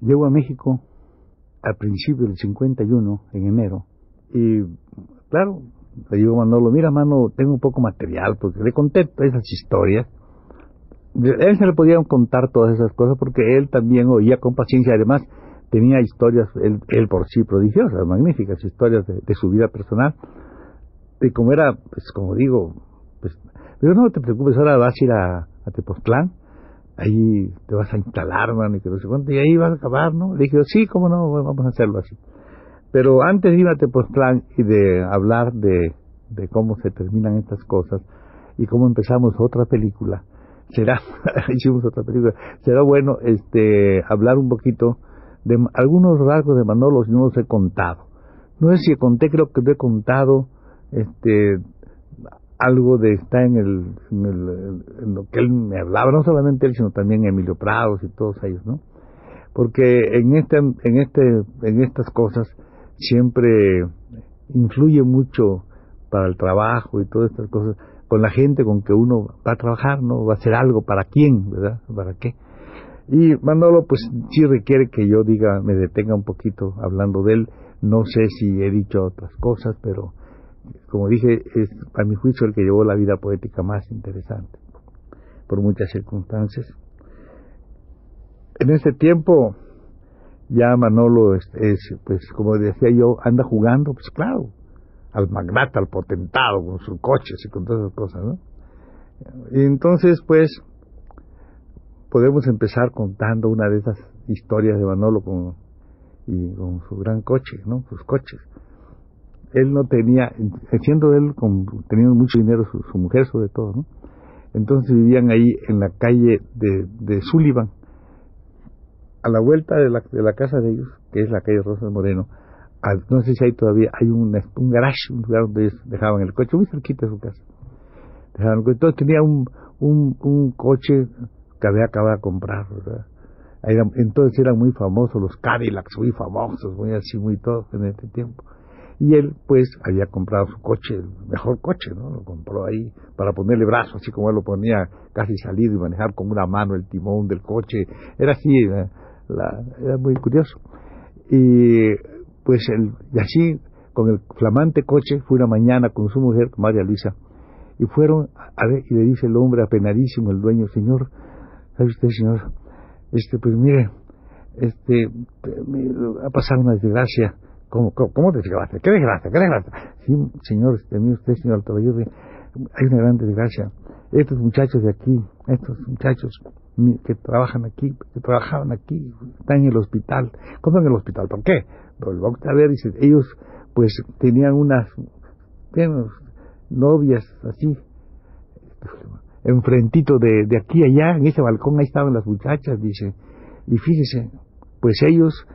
Llego a México al principio del 51, en enero, y claro, le digo a Manolo, mira mano, tengo un poco material, porque le conté esas historias. él se le podían contar todas esas cosas porque él también oía con paciencia, además tenía historias, él, por sí prodigiosas, magníficas historias de, su vida personal. Y como era, pues como digo, pues, pero no te preocupes, ahora vas a ir a, a Tepoztlán, ahí te vas a instalar, mano, y que no sé cuánto, y ahí vas a acabar, ¿no? Le dije, sí, cómo no, vamos a hacerlo así. Pero antes de ir a Tepoztlán y de hablar de, de cómo se terminan estas cosas y cómo empezamos otra película, será, hicimos otra película, será bueno este hablar un poquito de algunos rasgos de Manolo si no los he contado. No sé si conté, creo que lo he contado este algo de está en el, en el en lo que él me hablaba, no solamente él, sino también Emilio Prados y todos ellos, ¿no? Porque en este en este en estas cosas siempre influye mucho para el trabajo y todas estas cosas con la gente con que uno va a trabajar, ¿no? Va a hacer algo para quién, ¿verdad? ¿Para qué? Y Manolo, pues sí requiere que yo diga, me detenga un poquito hablando de él. No sé si he dicho otras cosas, pero como dije, es a mi juicio el que llevó la vida poética más interesante, por muchas circunstancias. En ese tiempo, ya Manolo es, pues como decía yo, anda jugando, pues claro, al magnate, al potentado, con sus coches y con todas esas cosas, ¿no? Y entonces, pues, podemos empezar contando una de esas historias de Manolo con, y con su gran coche, ¿no? Sus coches. Él no tenía, siendo él con, teniendo mucho dinero, su, mujer sobre todo, ¿no? Entonces vivían ahí en la calle de, de Sullivan, a la vuelta de la, de la casa de ellos, que es la calle Rosa Moreno, no sé si hay todavía, hay un, garage, un lugar donde ellos dejaban el coche, muy cerquita de su casa. Dejaban, entonces tenía un, un, un coche que había acabado de comprar, ¿verdad? entonces eran muy famosos los Cadillacs, muy famosos, muy así, muy todos en este tiempo. Y él, pues, había comprado su coche, el mejor coche, ¿no? Lo compró ahí para ponerle brazo, así como él lo ponía casi salido y manejar con una mano el timón del coche. Era así, era muy curioso. Y pues el, y así, con el flamante coche, fue una mañana con su mujer, María Luisa, y fueron a ver, y le dice el hombre apenadísimo, el dueño, señor, ¿sabe usted, señor? Este, pues mire, este, ha pasado una desgracia. ¿Cómo, cómo, desgracia? ¿Qué desgracia? ¿Qué desgracia? Sí, señor, este, usted, señor Altabayurri, hay una gran desgracia. Estos muchachos de aquí, estos muchachos que trabajan aquí, que trabajaban aquí, están en el hospital. ¿Cómo en el hospital? ¿Por qué? Pero el a ver, dice, ellos pues tenían unas, novias así, enfrentito de, de aquí allá, en ese balcón ahí estaban las muchachas, dice, y fíjese, pues ellos,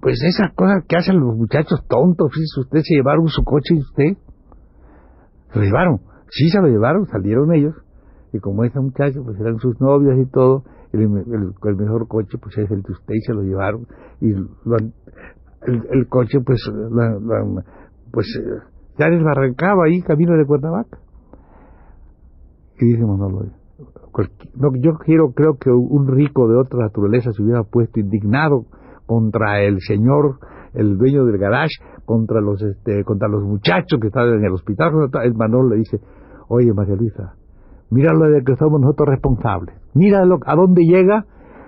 pues esa cosa que hacen los muchachos tontos, fíjese, usted se llevaron su coche y usted, se lo llevaron, sí se lo llevaron, salieron ellos, y como esa muchacha pues eran sus novias y todo, el, el, mejor coche pues es el de usted y se lo llevaron y el, coche pues pues eh, ya desbarrancaba ahí camino de Cuernavaca. Y dice Manolo no, yo quiero creo que un rico de otra naturaleza se hubiera puesto indignado contra el señor el dueño del garage contra los este contra los muchachos que estaban en el hospital el Manolo le dice oye María Luisa Mira lo de que somos nosotros responsables. Mira lo, a dónde llega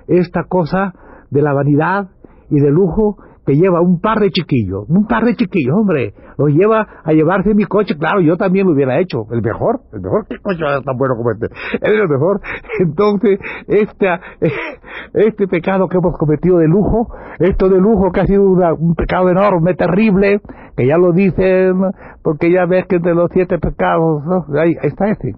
esta cosa de la vanidad y del lujo que lleva un par de chiquillos, un par de chiquillos, hombre, lo lleva a llevarse mi coche, claro, yo también lo hubiera hecho, el mejor, el mejor, ¿qué coche tan bueno como este? Es el mejor. Entonces, esta, este pecado que hemos cometido de lujo, esto de lujo que ha sido un pecado enorme, terrible, que ya lo dicen, porque ya ves que entre los siete pecados, ahí, está este.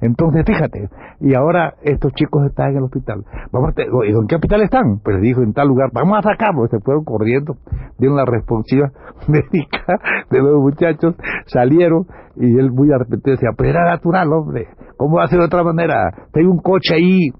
Entonces, fíjate, y ahora estos chicos están en el hospital. Vamos ¿Y en qué hospital están? Pues dijo, en tal lugar, vamos a sacarlos. Se fueron corriendo, dieron la responsiva médica de los muchachos, salieron, y él muy arrepentido decía, pero era natural, hombre, ¿cómo va a ser de otra manera? Tengo un coche ahí,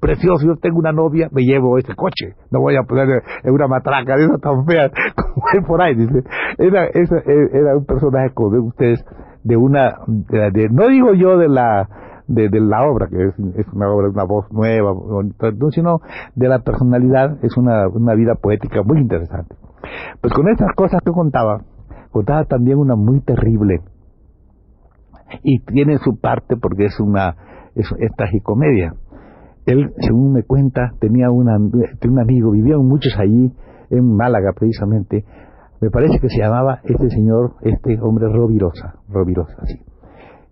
precioso, yo tengo una novia, me llevo ese coche, no voy a poner en una matraca de esas tan feas como hay por ahí, dice. Era, era un personaje como ven ustedes, de una, de, no digo yo de la, de, la obra, que es, una obra, una voz nueva, sino de la personalidad, es una, una vida poética muy interesante. Pues con estas cosas que contaba, contaba también una muy terrible, y tiene su parte porque es una, es, es tragicomedia él, según me cuenta, tenía, una, un amigo, vivían muchos allí, en Málaga precisamente, me parece que se llamaba este señor, este hombre Rovirosa, Rovirosa, sí.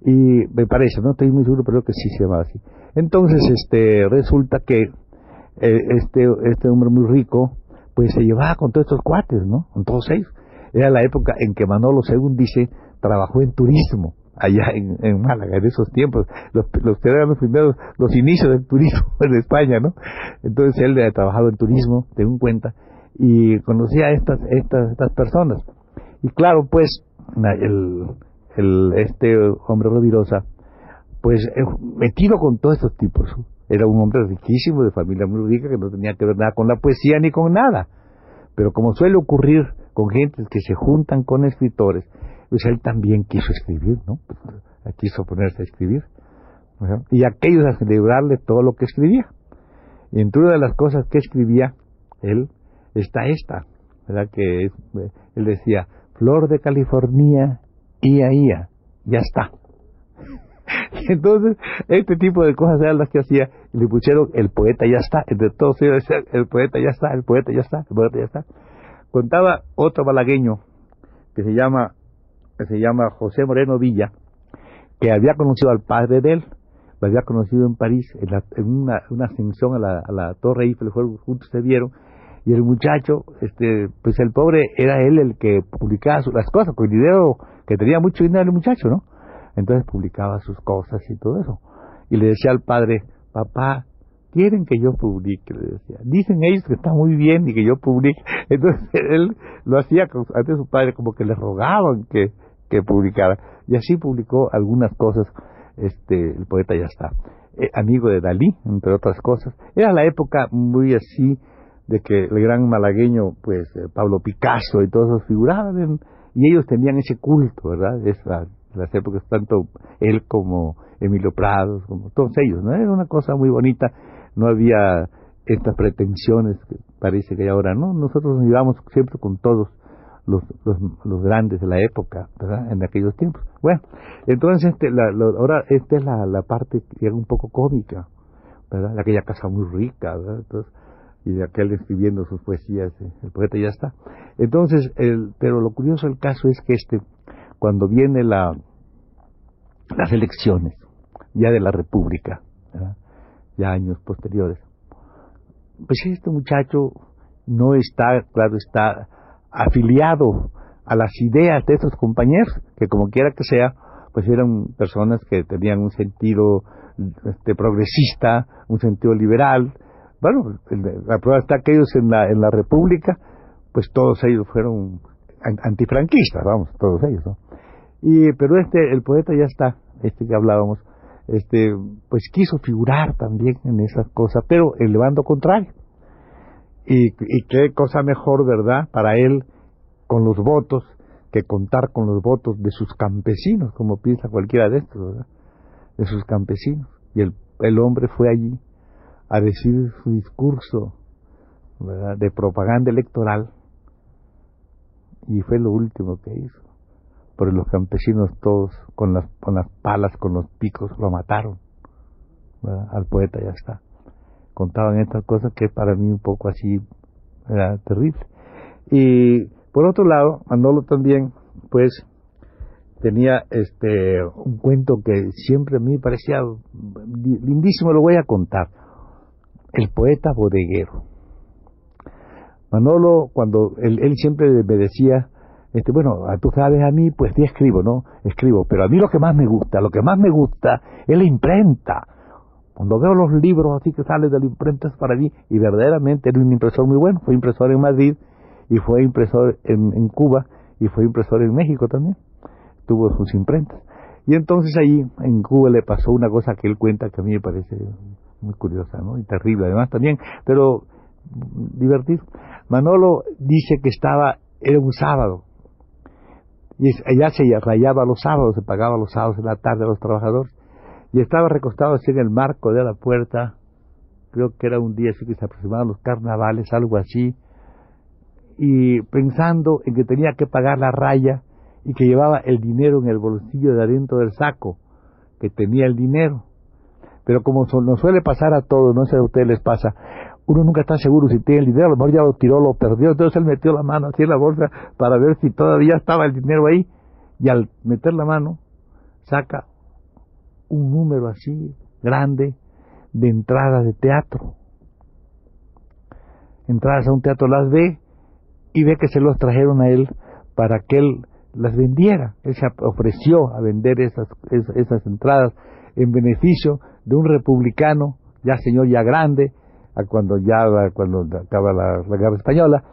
Y me parece, no estoy muy seguro, pero creo que sí se llamaba así. Entonces, este, resulta que eh, este, este hombre muy rico, pues se llevaba con todos estos cuates, ¿no? Con todos ellos. Era la época en que Manolo, según dice, trabajó en turismo allá en, Málaga, en esos tiempos, los, que eran primeros, los inicios del turismo en España, ¿no? Entonces él ha trabajado en turismo, tengo cuenta, y conocía a estas, estas, estas personas. Y claro, pues, el, el, este hombre Rovirosa, pues eh, metido con todos estos tipos, era un hombre riquísimo, de familia muy rica, que no tenía que ver nada con la poesía ni con nada. Pero como suele ocurrir con gentes que se juntan con escritores, pues él también quiso escribir, ¿no? Pues, quiso ponerse a escribir. Y aquellos a celebrarle todo lo que escribía. Y entre una de las cosas que escribía él está esta, ¿verdad? Que él decía, flor de California, ia, ya está. Entonces, este tipo de cosas eran las que hacía, y le pusieron el poeta ya está, entre todos ellos el poeta ya está, el poeta ya está, el poeta ya está. Contaba otro malagueño que se llama que se llama José Moreno Villa, que había conocido al padre de él, lo había conocido en París, en, una, ascensión a la, Torre Eiffel, juntos se vieron, y el muchacho, este, pues el pobre era él el que publicaba las cosas, con el dinero, que tenía mucho dinero el muchacho, ¿no? Entonces publicaba sus cosas y todo eso. Y le decía al padre, papá, quieren que yo publique, le decía. Dicen ellos que está muy bien y que yo publique. Entonces él lo hacía ante su padre como que le rogaban que, que publicara. Y así publicó algunas cosas, este, el poeta ya está. Eh, amigo de Dalí, entre otras cosas. Era la época muy así de que el gran malagueño, pues eh, Pablo Picasso y todos esos figuraban, y ellos tenían ese culto, ¿verdad? Es las épocas, tanto él como Emilio Prados, como todos ellos, ¿no? Era una cosa muy bonita, no había estas pretensiones que parece que hay ahora, ¿no? Nosotros nos llevamos siempre con todos los, los, grandes de la época, ¿verdad? En aquellos tiempos. Bueno, entonces este, la, ahora esta es la, la parte un poco cómica, ¿verdad? Aquella casa muy rica, ¿verdad? Entonces, y de aquel escribiendo sus poesías, eh, el poeta ya está. Entonces, el, pero lo curioso del caso es que este, cuando viene la, las elecciones, ya de la República, ya años posteriores, pues este muchacho no está, claro, está afiliado a las ideas de esos compañeros, que como quiera que sea, pues eran personas que tenían un sentido este, progresista, un sentido liberal. Bueno, la prueba está que ellos en la, en la República, pues todos ellos fueron antifranquistas, vamos, todos ellos, ¿no? Y, pero este, el poeta ya está, este que hablábamos, este, pues quiso figurar también en esas cosas, pero el contrario. Y, qué cosa mejor, ¿verdad?, para él con los votos que contar con los votos de sus campesinos, como piensa cualquiera de estos, ¿verdad? De sus campesinos. Y el, el hombre fue allí a decir su discurso, de propaganda electoral. Y fue lo último que hizo. Pero los campesinos todos, con las, con las palas, con los picos, lo mataron. Al poeta ya está contaban estas cosas que para mí un poco así era terrible. Y por otro lado, Manolo también, pues, tenía este un cuento que siempre a mí parecía lindísimo, lo voy a contar. El poeta bodeguero. Manolo, cuando él, él siempre me decía, este, bueno, tú sabes a mí, pues sí escribo, ¿no? Escribo, pero a mí lo que más me gusta, lo que más me gusta es la imprenta. Cuando veo los libros así que salen de la imprenta es para mí, y verdaderamente era un impresor muy bueno, fue impresor en Madrid y fue impresor en, en Cuba y fue impresor en México también, tuvo sus imprentas. Y entonces ahí en Cuba le pasó una cosa que él cuenta que a mí me parece muy curiosa, ¿no? Y terrible además también, pero divertido. Manolo dice que estaba, era un sábado, y allá se rayaba los sábados, se pagaba los sábados en la tarde a los trabajadores, y estaba recostado así en el marco de la puerta, creo que era un día así que se aproximaban los carnavales, algo así, y pensando en que tenía que pagar la raya y que llevaba el dinero en el bolsillo de adentro del saco, que tenía el dinero. Pero como nos suele pasar a todos, no sé a ustedes les pasa, uno nunca está seguro si tiene el dinero, a lo mejor ya lo tiró, lo perdió, entonces él metió la mano así en la bolsa para ver si todavía estaba el dinero ahí, y al meter la mano saca un número así grande de entradas de teatro. Entradas a un teatro las ve y ve que se los trajeron a él para que él las vendiera. Él se ofreció a vender esas, esas entradas en beneficio de un republicano, ya señor, ya grande, cuando ya cuando acaba la, guerra española,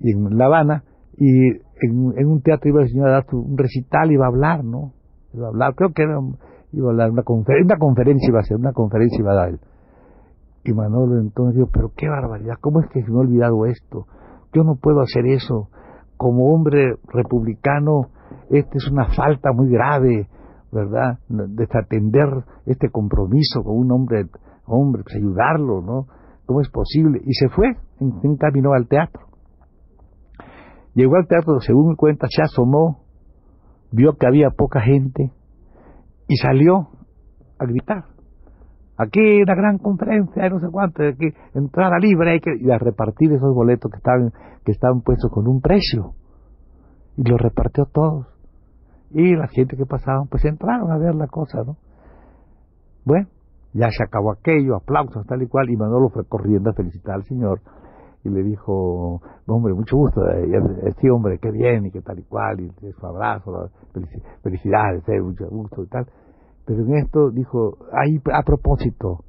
en La Habana, y en, un teatro iba el señor a dar un recital, iba a hablar, ¿no? Iba a hablar, creo que iba a hablar, una, una conferencia iba a ser, una conferencia iba a dar. Y Manolo entonces dijo, pero qué barbaridad, ¿cómo es que se me ha olvidado esto? Yo no puedo hacer eso. Como hombre republicano, esta es una falta muy grave, ¿verdad? Desatender este compromiso con un hombre, hombre, pues ayudarlo, ¿no? ¿Cómo es posible? Y se fue, encaminó al teatro. Llegó al teatro, según me cuenta, se asomó, vio que había poca gente y salió a gritar. Aquí una gran conferencia, no sé cuánto, aquí entrada libre, hay que, y a repartir esos boletos que estaban, que estaban puestos con un precio. Y los repartió todos. Y la gente que pasaban, pues entraron a ver la cosa, ¿no? Bueno, ya se acabó aquello, aplausos, tal y cual, y Manolo fue corriendo a felicitar al señor y le dijo, hombre, mucho gusto, eh, sí, hombre, qué bien, y qué tal y cual, y su abrazo, felicidades, eh, mucho gusto y tal. Pero en esto dijo, ahí a propósito,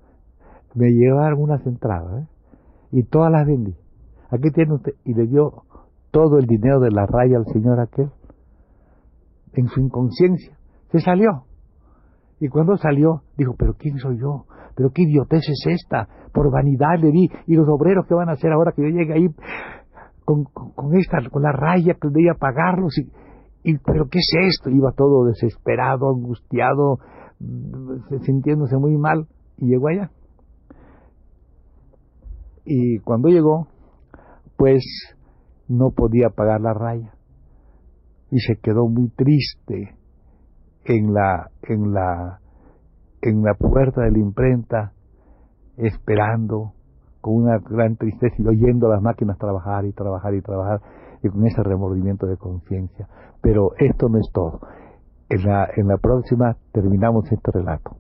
me llevaron unas entradas, ¿eh? y todas las vendí. Aquí tiene usted, y le dio todo el dinero de la raya al señor aquel, en su inconsciencia, se salió. Y cuando salió, dijo, pero ¿quién soy yo? ¿Pero qué idiotez es esta? Por vanidad le di. ¿Y los obreros qué van a hacer ahora que yo llegue ahí con, con, esta, con la raya que debía pagarlos? Y, y, ¿Pero qué es esto? Iba todo desesperado, angustiado, sintiéndose muy mal. Y llegó allá. Y cuando llegó, pues no podía pagar la raya. Y se quedó muy triste en la, en la, en la puerta de la imprenta, esperando con una gran tristeza y oyendo a las máquinas trabajar y trabajar y trabajar y con ese remordimiento de conciencia. Pero esto no es todo. En la, en la próxima terminamos este relato.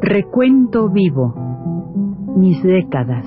Recuento vivo. Mis décadas.